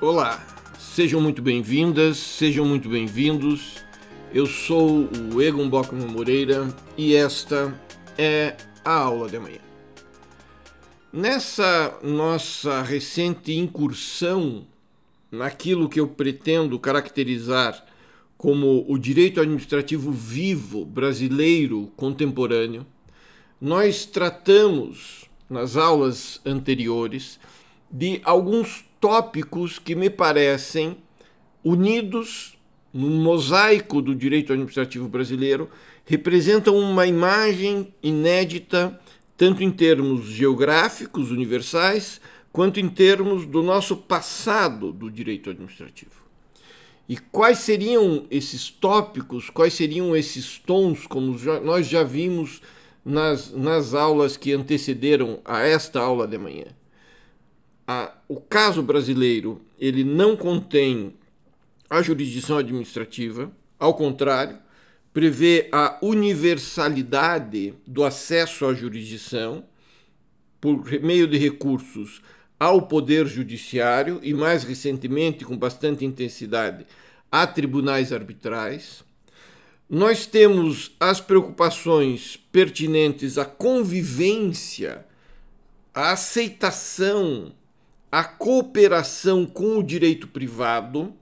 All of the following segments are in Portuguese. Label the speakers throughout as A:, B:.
A: Olá, sejam muito bem-vindas, sejam muito bem-vindos. Eu sou o Egon Bockman Moreira e esta é a aula de amanhã. Nessa nossa recente incursão naquilo que eu pretendo caracterizar como o direito administrativo vivo brasileiro contemporâneo, nós tratamos nas aulas anteriores de alguns tópicos que me parecem unidos no mosaico do direito administrativo brasileiro, representam uma imagem inédita, tanto em termos geográficos universais, quanto em termos do nosso passado do direito administrativo. E quais seriam esses tópicos, quais seriam esses tons, como já, nós já vimos nas, nas aulas que antecederam a esta aula de manhã? A, o caso brasileiro ele não contém a jurisdição administrativa, ao contrário, prevê a universalidade do acesso à jurisdição por meio de recursos ao Poder Judiciário e, mais recentemente, com bastante intensidade, a tribunais arbitrais. Nós temos as preocupações pertinentes à convivência, à aceitação, à cooperação com o direito privado,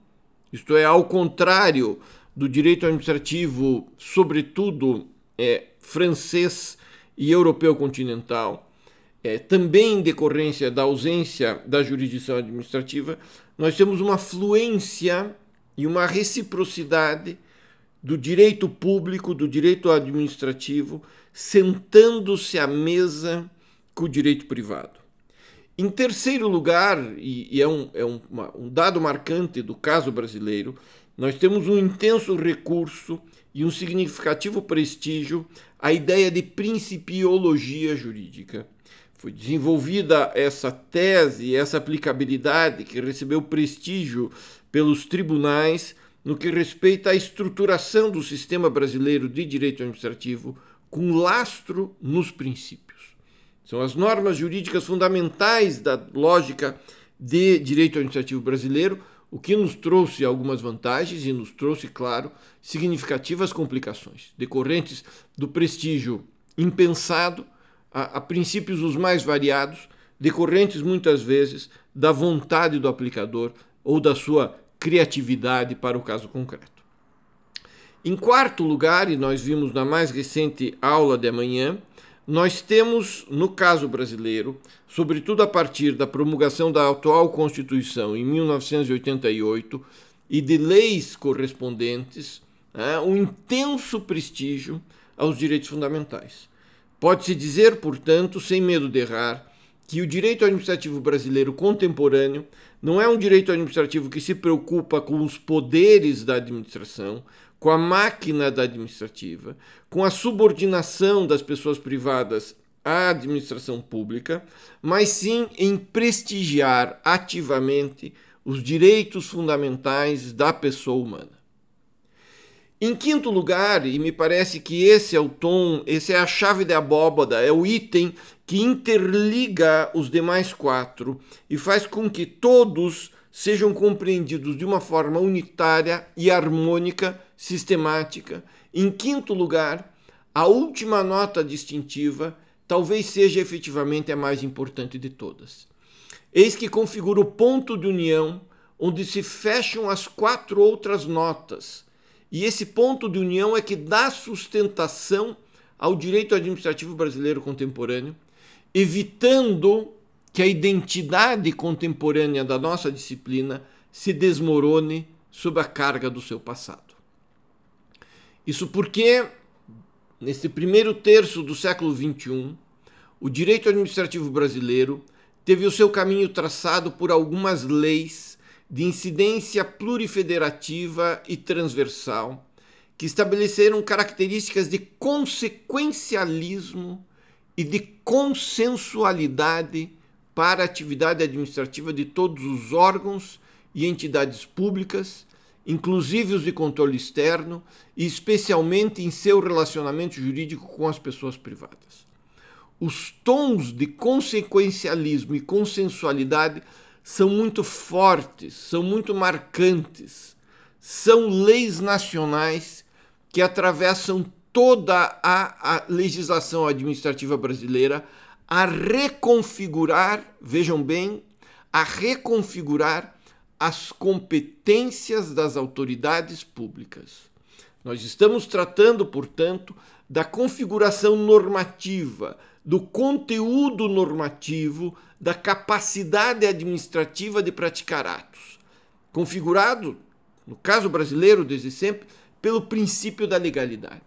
A: isto é, ao contrário do direito administrativo, sobretudo é, francês e europeu continental é, também em decorrência da ausência da jurisdição administrativa, nós temos uma fluência e uma reciprocidade do direito público, do direito administrativo, sentando-se à mesa com o direito privado. Em terceiro lugar, e, e é, um, é um, uma, um dado marcante do caso brasileiro, nós temos um intenso recurso e um significativo prestígio à ideia de principiologia jurídica foi desenvolvida essa tese, essa aplicabilidade que recebeu prestígio pelos tribunais no que respeita à estruturação do sistema brasileiro de direito administrativo com lastro nos princípios. São as normas jurídicas fundamentais da lógica de direito administrativo brasileiro, o que nos trouxe algumas vantagens e nos trouxe, claro, significativas complicações decorrentes do prestígio impensado a, a princípios os mais variados, decorrentes muitas vezes da vontade do aplicador ou da sua criatividade para o caso concreto. Em quarto lugar, e nós vimos na mais recente aula de amanhã, nós temos, no caso brasileiro, sobretudo a partir da promulgação da atual Constituição em 1988 e de leis correspondentes, né, um intenso prestígio aos direitos fundamentais. Pode-se dizer, portanto, sem medo de errar, que o direito administrativo brasileiro contemporâneo não é um direito administrativo que se preocupa com os poderes da administração, com a máquina da administrativa, com a subordinação das pessoas privadas à administração pública, mas sim em prestigiar ativamente os direitos fundamentais da pessoa humana. Em quinto lugar, e me parece que esse é o tom, esse é a chave de abóbada, é o item que interliga os demais quatro e faz com que todos sejam compreendidos de uma forma unitária e harmônica, sistemática. Em quinto lugar, a última nota distintiva talvez seja efetivamente a mais importante de todas. Eis que configura o ponto de união onde se fecham as quatro outras notas e esse ponto de união é que dá sustentação ao direito administrativo brasileiro contemporâneo, evitando que a identidade contemporânea da nossa disciplina se desmorone sob a carga do seu passado. Isso porque, nesse primeiro terço do século XXI, o direito administrativo brasileiro teve o seu caminho traçado por algumas leis de incidência plurifederativa e transversal, que estabeleceram características de consequencialismo e de consensualidade para a atividade administrativa de todos os órgãos e entidades públicas, inclusive os de controle externo, e especialmente em seu relacionamento jurídico com as pessoas privadas. Os tons de consequencialismo e consensualidade são muito fortes, são muito marcantes. São leis nacionais que atravessam toda a, a legislação administrativa brasileira a reconfigurar, vejam bem, a reconfigurar as competências das autoridades públicas. Nós estamos tratando, portanto, da configuração normativa, do conteúdo normativo, da capacidade administrativa de praticar atos, configurado, no caso brasileiro, desde sempre, pelo princípio da legalidade.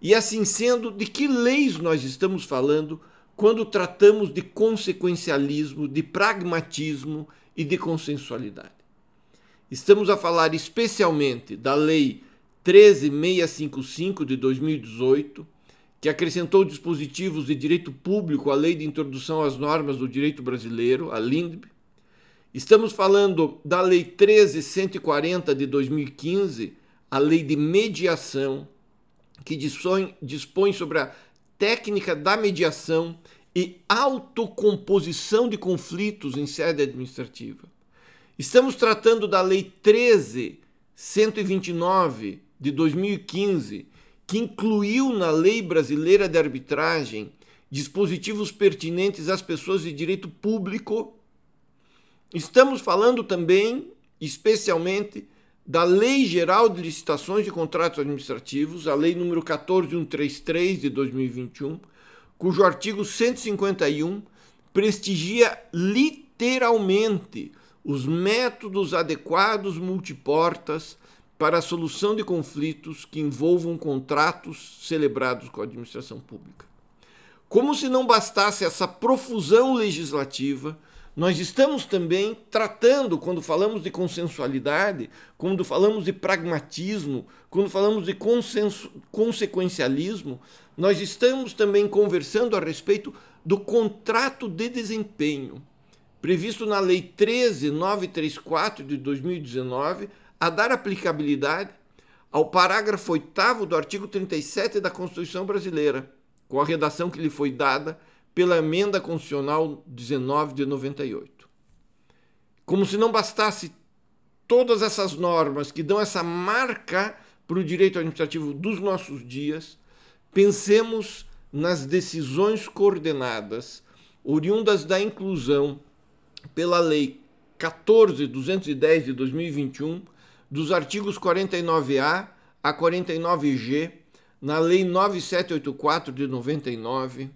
A: E assim sendo, de que leis nós estamos falando quando tratamos de consequencialismo, de pragmatismo e de consensualidade? Estamos a falar especialmente da Lei 13655 de 2018, que acrescentou dispositivos de direito público à Lei de Introdução às Normas do Direito Brasileiro, a LINDB. Estamos falando da Lei 13140 de 2015, a Lei de Mediação, que dispõe, dispõe sobre a técnica da mediação e autocomposição de conflitos em sede administrativa. Estamos tratando da Lei 13129 de 2015, que incluiu na Lei Brasileira de Arbitragem dispositivos pertinentes às pessoas de direito público. Estamos falando também, especialmente, da Lei Geral de Licitações e Contratos Administrativos, a Lei número 14133 de 2021, cujo artigo 151 prestigia literalmente os métodos adequados multiportas para a solução de conflitos que envolvam contratos celebrados com a administração pública. Como se não bastasse essa profusão legislativa, nós estamos também tratando, quando falamos de consensualidade, quando falamos de pragmatismo, quando falamos de consenso, consequencialismo, nós estamos também conversando a respeito do contrato de desempenho, previsto na Lei 13934 de 2019, a dar aplicabilidade ao parágrafo 8 do artigo 37 da Constituição Brasileira, com a redação que lhe foi dada pela emenda constitucional 19 de 98. Como se não bastasse todas essas normas que dão essa marca para o direito administrativo dos nossos dias, pensemos nas decisões coordenadas oriundas da inclusão pela Lei 14.210 de 2021 dos artigos 49A a 49G na Lei 9784 de 99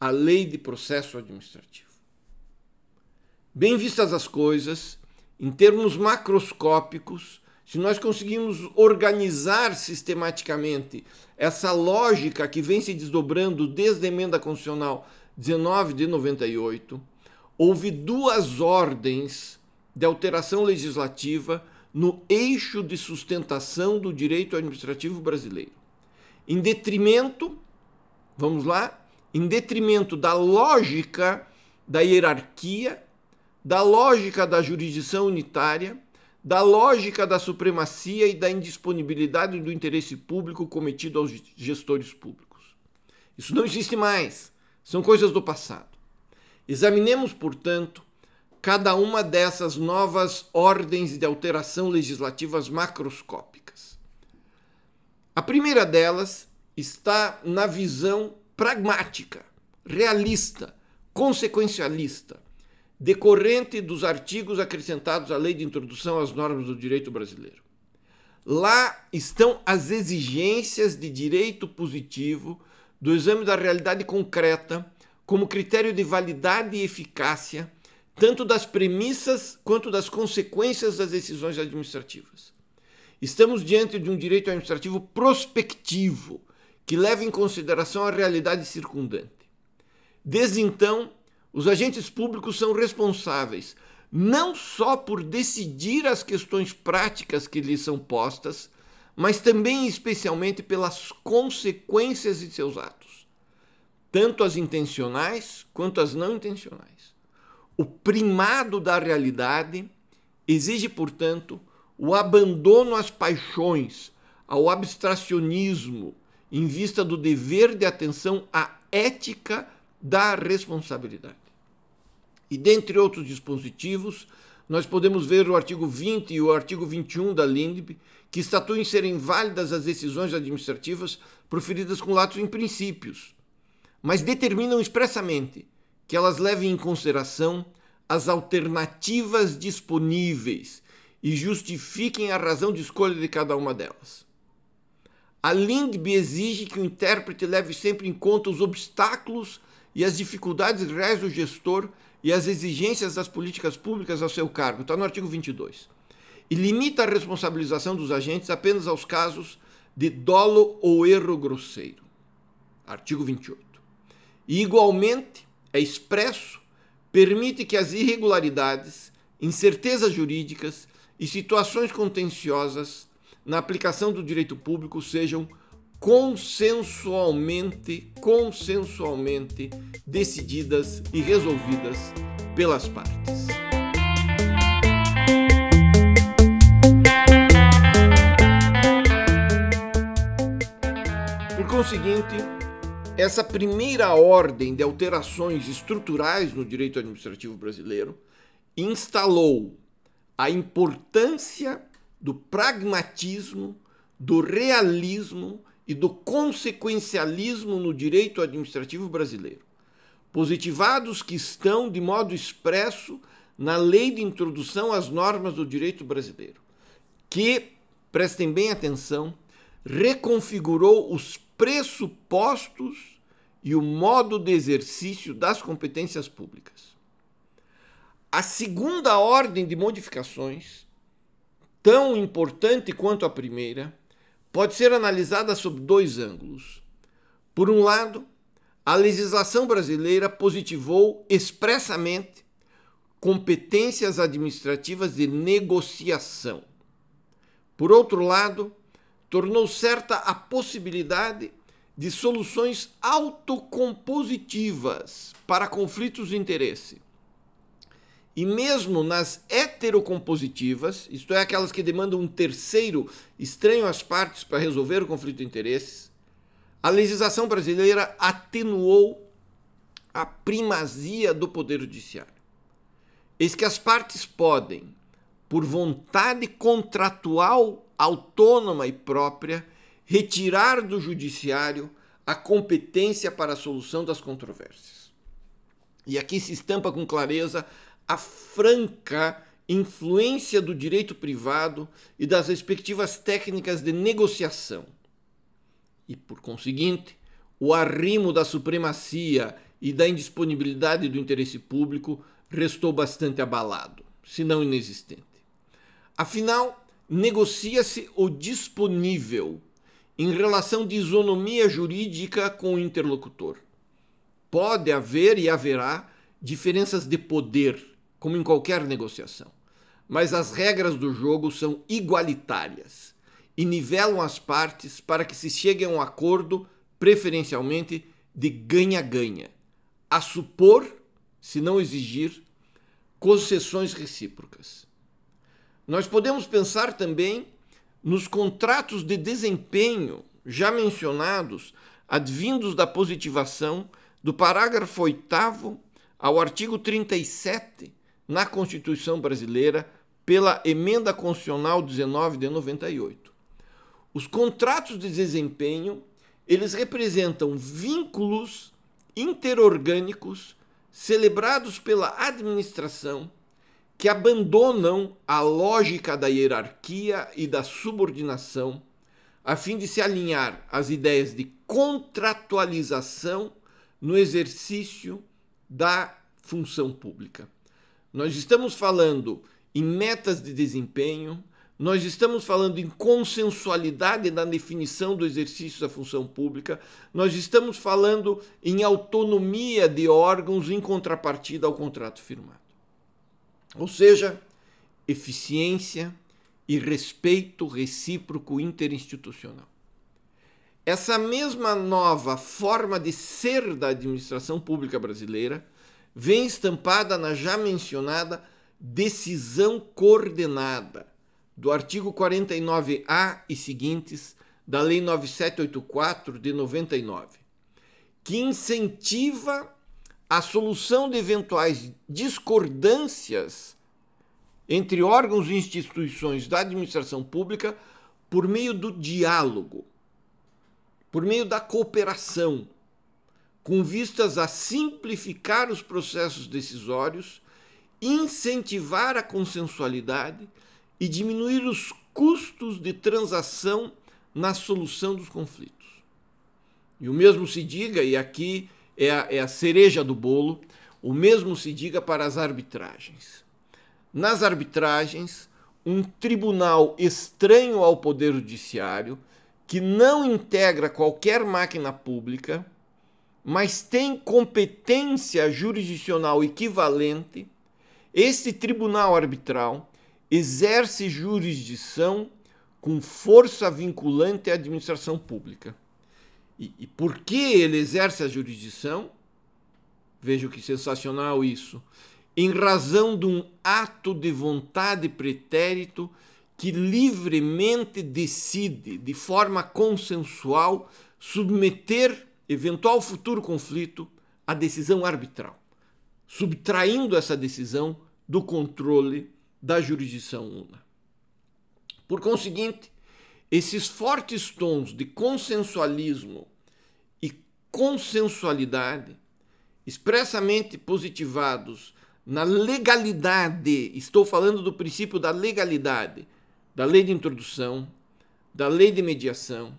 A: a lei de processo administrativo. Bem vistas as coisas, em termos macroscópicos, se nós conseguimos organizar sistematicamente essa lógica que vem se desdobrando desde a emenda constitucional 19 de 98, houve duas ordens de alteração legislativa no eixo de sustentação do direito administrativo brasileiro. Em detrimento, vamos lá, em detrimento da lógica da hierarquia, da lógica da jurisdição unitária, da lógica da supremacia e da indisponibilidade do interesse público cometido aos gestores públicos. Isso não existe mais, são coisas do passado. Examinemos, portanto, cada uma dessas novas ordens de alteração legislativas macroscópicas. A primeira delas está na visão pragmática, realista, consequencialista, decorrente dos artigos acrescentados à Lei de Introdução às Normas do Direito Brasileiro. Lá estão as exigências de direito positivo do exame da realidade concreta como critério de validade e eficácia tanto das premissas quanto das consequências das decisões administrativas. Estamos diante de um direito administrativo prospectivo, que leva em consideração a realidade circundante. Desde então, os agentes públicos são responsáveis não só por decidir as questões práticas que lhes são postas, mas também e especialmente pelas consequências de seus atos, tanto as intencionais quanto as não intencionais. O primado da realidade exige, portanto, o abandono às paixões, ao abstracionismo, em vista do dever de atenção à ética da responsabilidade. E dentre outros dispositivos, nós podemos ver o artigo 20 e o artigo 21 da LINDB, que estatuem serem válidas as decisões administrativas proferidas com latos em princípios, mas determinam expressamente que elas levem em consideração as alternativas disponíveis e justifiquem a razão de escolha de cada uma delas. A LINDB exige que o intérprete leve sempre em conta os obstáculos e as dificuldades reais do gestor e as exigências das políticas públicas ao seu cargo, está no artigo 22. E limita a responsabilização dos agentes apenas aos casos de dolo ou erro grosseiro. Artigo 28. E, igualmente, é expresso, permite que as irregularidades, incertezas jurídicas e situações contenciosas na aplicação do direito público sejam consensualmente, consensualmente decididas e resolvidas pelas partes. Por conseguinte, essa primeira ordem de alterações estruturais no direito administrativo brasileiro instalou a importância do pragmatismo, do realismo e do consequencialismo no direito administrativo brasileiro, positivados que estão de modo expresso na Lei de Introdução às Normas do Direito Brasileiro, que, prestem bem atenção, reconfigurou os pressupostos e o modo de exercício das competências públicas. A segunda ordem de modificações, tão importante quanto a primeira, pode ser analisada sob dois ângulos. Por um lado, a legislação brasileira positivou expressamente competências administrativas de negociação. Por outro lado, tornou certa a possibilidade de soluções autocompositivas para conflitos de interesse e mesmo nas heterocompositivas, isto é, aquelas que demandam um terceiro estranho às partes para resolver o conflito de interesses, a legislação brasileira atenuou a primazia do Poder Judiciário. Eis que as partes podem, por vontade contratual autônoma e própria, retirar do Judiciário a competência para a solução das controvérsias. E aqui se estampa com clareza a franca influência do direito privado e das respectivas técnicas de negociação. E, por conseguinte, o arrimo da supremacia e da indisponibilidade do interesse público restou bastante abalado, se não inexistente. Afinal, negocia-se o disponível em relação de isonomia jurídica com o interlocutor. Pode haver e haverá diferenças de poder como em qualquer negociação. Mas as regras do jogo são igualitárias e nivelam as partes para que se chegue a um acordo, preferencialmente de ganha-ganha, a supor, se não exigir, concessões recíprocas. Nós podemos pensar também nos contratos de desempenho já mencionados, advindos da positivação do parágrafo 8 ao artigo 37 na Constituição brasileira pela Emenda Constitucional 19 de 98. Os contratos de desempenho, eles representam vínculos interorgânicos celebrados pela administração que abandonam a lógica da hierarquia e da subordinação a fim de se alinhar às ideias de contratualização no exercício da função pública. Nós estamos falando em metas de desempenho, nós estamos falando em consensualidade na definição do exercício da função pública, nós estamos falando em autonomia de órgãos em contrapartida ao contrato firmado. Ou seja, eficiência e respeito recíproco interinstitucional. Essa mesma nova forma de ser da administração pública brasileira vem estampada na já mencionada decisão coordenada do artigo 49A e seguintes da Lei 9784 de 99, que incentiva a solução de eventuais discordâncias entre órgãos e instituições da administração pública por meio do diálogo, por meio da cooperação, com vistas a simplificar os processos decisórios, incentivar a consensualidade e diminuir os custos de transação na solução dos conflitos. E o mesmo se diga, e aqui é a, é a cereja do bolo, o mesmo se diga para as arbitragens. Nas arbitragens, um tribunal estranho ao Poder Judiciário, que não integra qualquer máquina pública, mas tem competência jurisdicional equivalente, este tribunal arbitral exerce jurisdição com força vinculante à administração pública. E, e por que ele exerce a jurisdição? Veja que sensacional isso. Em razão de um ato de vontade pretérito que livremente decide, de forma consensual, submeter eventual futuro conflito à decisão arbitral, subtraindo essa decisão do controle da jurisdição una. Por conseguinte, esses fortes tons de consensualismo e consensualidade, expressamente positivados na legalidade, estou falando do princípio da legalidade, da lei de introdução, da lei de mediação,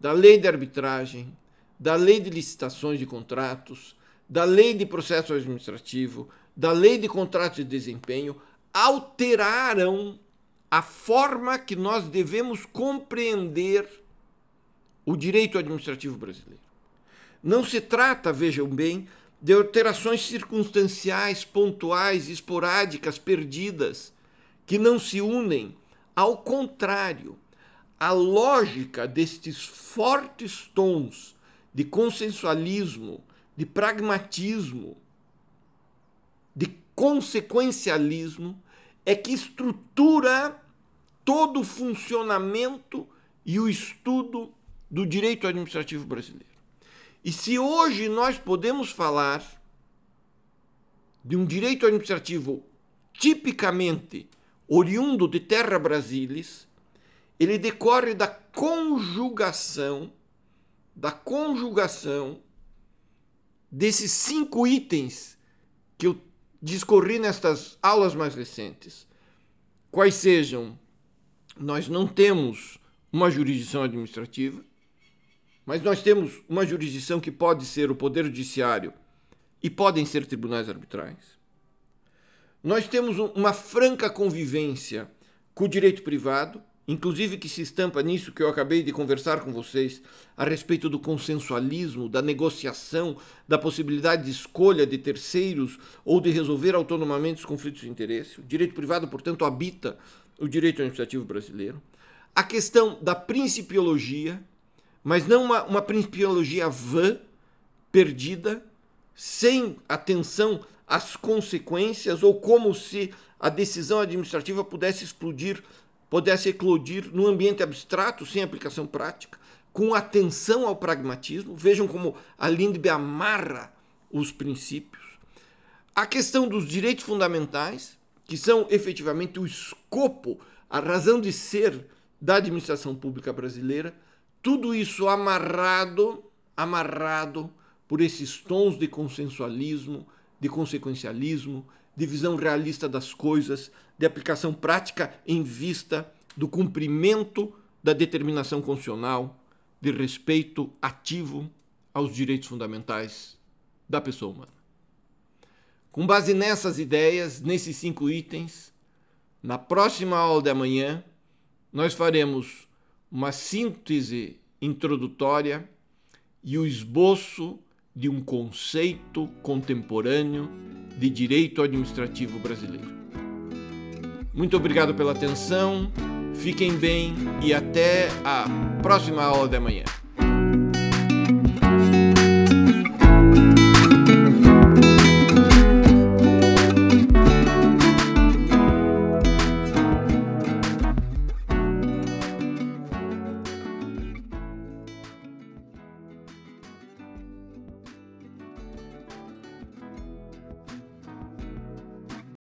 A: da lei de arbitragem, da lei de licitações de contratos, da lei de processo administrativo, da lei de contratos de desempenho, alteraram a forma que nós devemos compreender o direito administrativo brasileiro. Não se trata, vejam bem, de alterações circunstanciais, pontuais, esporádicas, perdidas, que não se unem. Ao contrário, a lógica destes fortes tons de consensualismo, de pragmatismo, de consequencialismo é que estrutura todo o funcionamento e o estudo do direito administrativo brasileiro. E se hoje nós podemos falar de um direito administrativo tipicamente oriundo de terra brasilis, ele decorre da conjugação da conjugação desses cinco itens que eu discorri nestas aulas mais recentes. Quais sejam nós não temos uma jurisdição administrativa, mas nós temos uma jurisdição que pode ser o Poder Judiciário e podem ser tribunais arbitrais. Nós temos uma franca convivência com o direito privado, inclusive que se estampa nisso que eu acabei de conversar com vocês a respeito do consensualismo, da negociação, da possibilidade de escolha de terceiros ou de resolver autonomamente os conflitos de interesse. O direito privado, portanto, habita o direito administrativo brasileiro. A questão da principiologia, mas não uma, uma principiologia vã, perdida, sem atenção às consequências ou como se a decisão administrativa pudesse explodir pudesse eclodir no ambiente abstrato, sem aplicação prática, com atenção ao pragmatismo. Vejam como a Lindbe amarra os princípios. A questão dos direitos fundamentais, que são efetivamente o escopo, a razão de ser da administração pública brasileira, tudo isso amarrado, amarrado por esses tons de consensualismo, de consequencialismo, de visão realista das coisas, de aplicação prática em vista do cumprimento da determinação constitucional de respeito ativo aos direitos fundamentais da pessoa humana. Com base nessas ideias, nesses cinco itens, na próxima aula de amanhã, nós faremos uma síntese introdutória e o esboço de um conceito contemporâneo de direito administrativo brasileiro. Muito obrigado pela atenção, fiquem bem e até a próxima aula de amanhã.